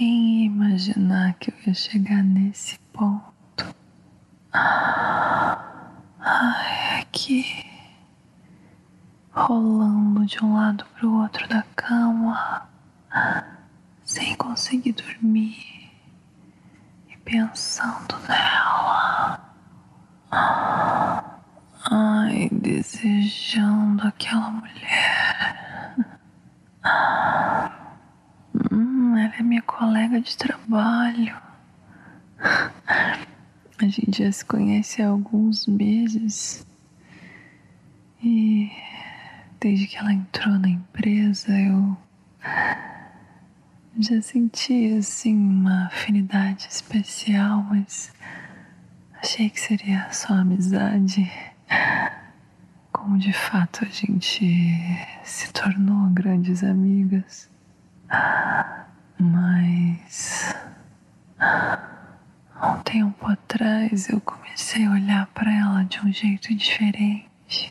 Quem ia imaginar que eu ia chegar nesse ponto? Ai, aqui. Rolando de um lado pro outro da cama, sem conseguir dormir e pensando nela. Ai, desejando aquela mulher. Ela é minha colega de trabalho. A gente já se conhece há alguns meses. E desde que ela entrou na empresa, eu já senti assim uma afinidade especial, mas achei que seria só amizade. Como de fato a gente se tornou grandes amigas. Mas há um tempo atrás eu comecei a olhar para ela de um jeito diferente.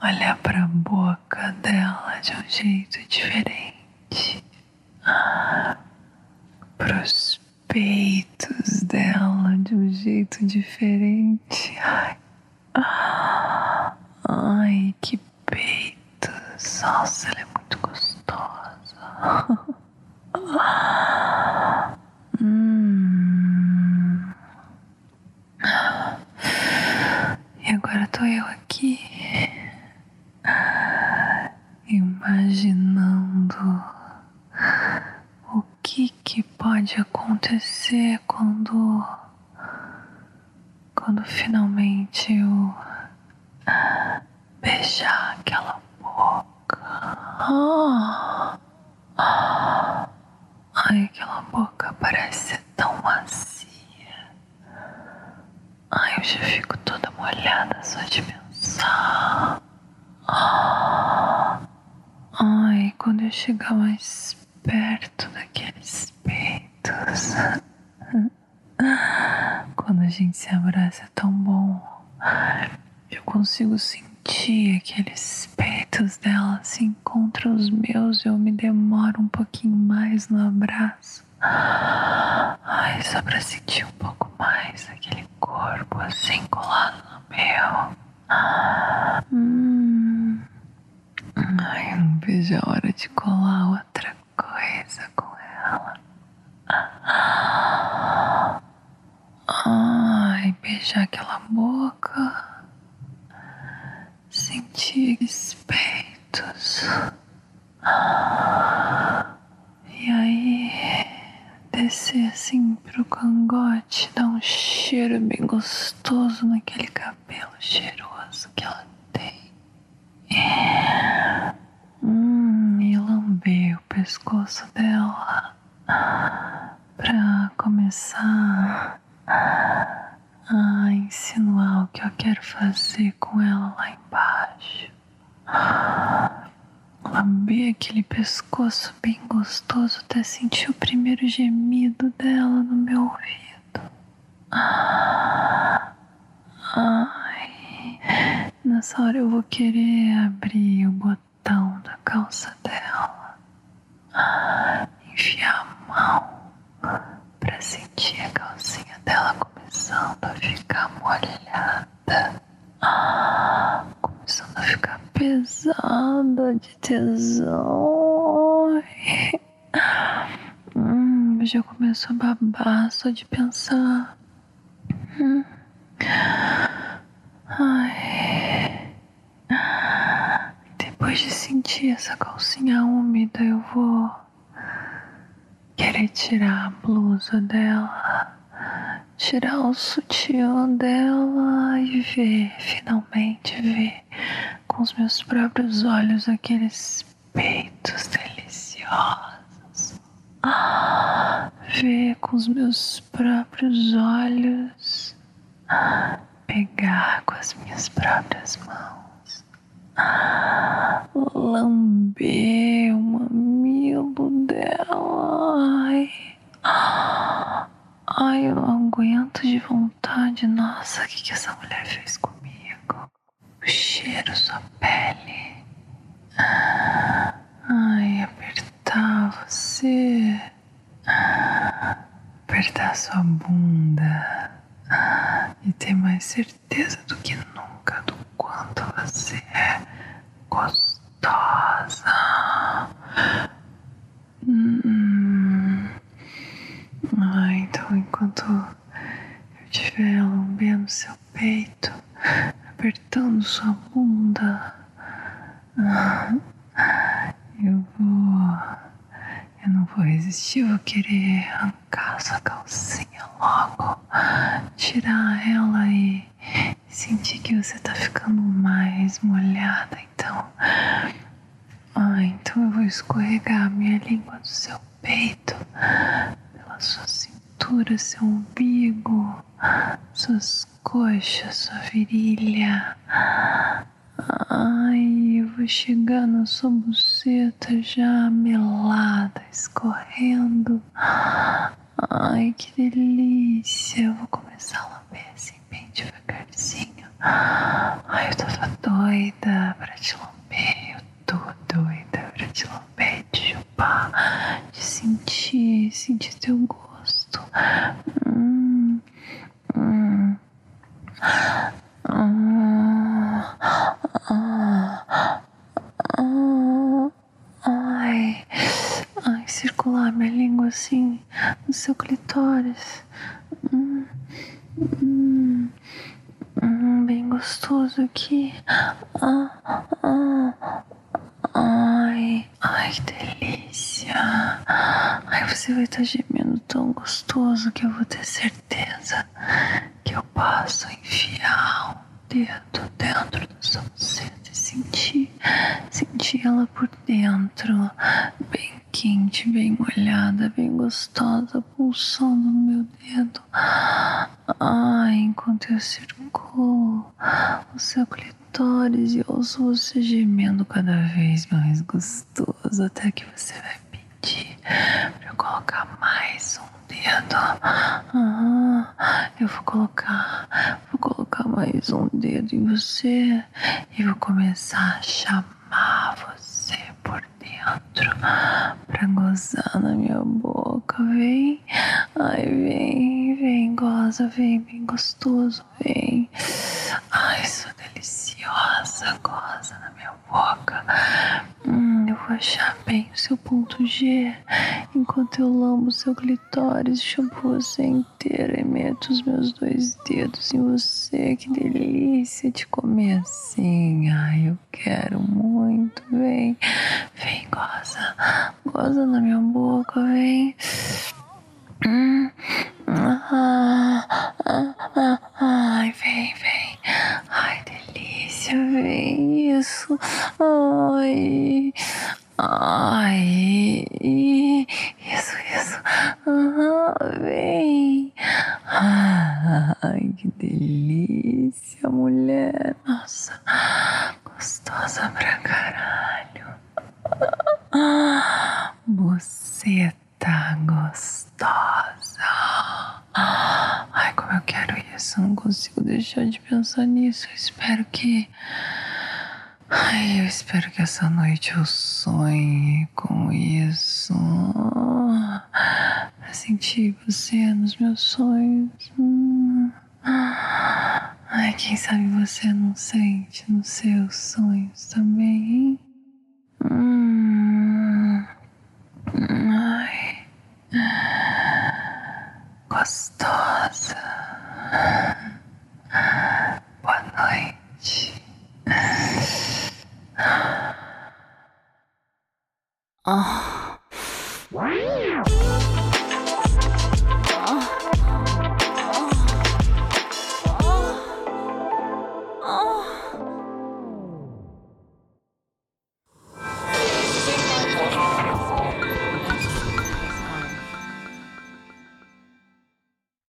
Olhar para a boca dela de um jeito diferente. Para os peitos dela de um jeito diferente. Ai, ai. Nossa, ela é muito gostosa. Hum. E agora tô eu aqui, imaginando o que que pode acontecer quando, quando finalmente eu beijar aquela boca. Ah. Ai, aquela boca parece tão macia. Ai, eu já fico toda molhada só de pensar. Ai, quando eu chegar mais perto daqueles peitos. Quando a gente se abraça é tão bom. Eu consigo sentir aqueles peitos dela assim contra os meus. Eu me demoro um pouquinho mais no abraço. Ai, só pra sentir um pouco mais aquele corpo assim colado no meu. Hum. Ai, não vejo a hora de colar outra coisa com ela. Ai, beijar aquela boca. Peitos. E aí, descer assim pro cangote, dar um cheiro bem gostoso naquele cabelo cheiroso que ela tem. Hum, e lamber o pescoço dela pra começar a insinuar o que eu quero fazer com ela lá embaixo. Lamber aquele pescoço bem gostoso até sentir o primeiro gemido dela no meu ouvido. Ai, nessa hora eu vou querer abrir o botão da calça dela, enfiar a mão pra sentir a calcinha dela começando a ficar molhada, começando a ficar pesada de tesão. Hum, já começo a babar só de pensar. Hum. Ai. Depois de sentir essa calcinha úmida, eu vou querer tirar a blusa dela, tirar o sutiã dela e ver, finalmente ver com os meus próprios olhos aqueles peitos deliciosos. Ver com os meus próprios olhos. Pegar com as minhas próprias mãos. Lamber o mamilo dela. Ai. Ai, eu não aguento de vontade. Nossa, o que, que essa mulher fez comigo? O cheiro, sua pele. Ai, apertar você. Apertar sua bunda. E ter mais certeza do que nunca do quanto você é gostosa. Hum. Ah, então enquanto eu estiver lambendo seu peito, apertando sua bunda, eu vou. Vou resistir, eu querer arrancar sua calcinha logo, tirar ela e sentir que você tá ficando mais molhada. Então. Ah, então eu vou escorregar minha língua do seu peito pela sua cintura, seu umbigo, suas coxas, sua virilha. Ai, eu vou chegar na sua buceta já melada, escorrendo. Ai, que delícia. Eu vou começar a lamber assim, bem devagarzinho. Ai, eu tava doida pra te lamber. Eu tô doida pra te lamber, de chupar, de sentir, sentir teu gosto. Hum, hum. Ai, ai, circular minha língua assim no seu clitóris. Hum, hum, hum, bem gostoso aqui. Ah, ah, ai, ai, que delícia. Ai, você vai estar gemendo tão gostoso que eu vou ter certeza que eu posso enfiar um dedo dentro da sua buceta e sentir, sentir ela por dentro, bem quente, bem molhada, bem gostosa, pulsando no meu dedo. Ai, enquanto eu circulo o seu clitóris e ouço você gemendo cada vez mais gostoso, até que você vai pedir para eu colocar mais um dedo. Ah, eu vou colocar, vou colocar mais um dedo em você e vou começar a chamar pra gozar na minha boca. Vem, ai, vem, vem, goza, vem, bem gostoso, vem. Ai, sou deliciosa, goza na minha boca. Hum, eu vou achar bem o seu ponto G enquanto eu lambo seu clitóris, chupo você inteira e meto os meus dois dedos em você. Que delícia de comer assim. Ai, eu quero muito. Vem, vem, goza, goza na minha boca, vem. Hum, ai, vem, vem. Ai, delícia, vem isso. Ai, isso, isso. Ah, vem. Ai, que delícia, mulher. Nossa, gostosa pra caralho. Buceta gostosa. Ai, como eu quero isso. Não consigo deixar de pensar nisso. Eu espero que. Ai, eu espero que essa noite eu sonhe com isso. Pra sentir você nos meus sonhos. Hum. Ai, quem sabe você não sente nos seus sonhos também, hein? Hum. Ai. Gostosa. Boa noite. Ah.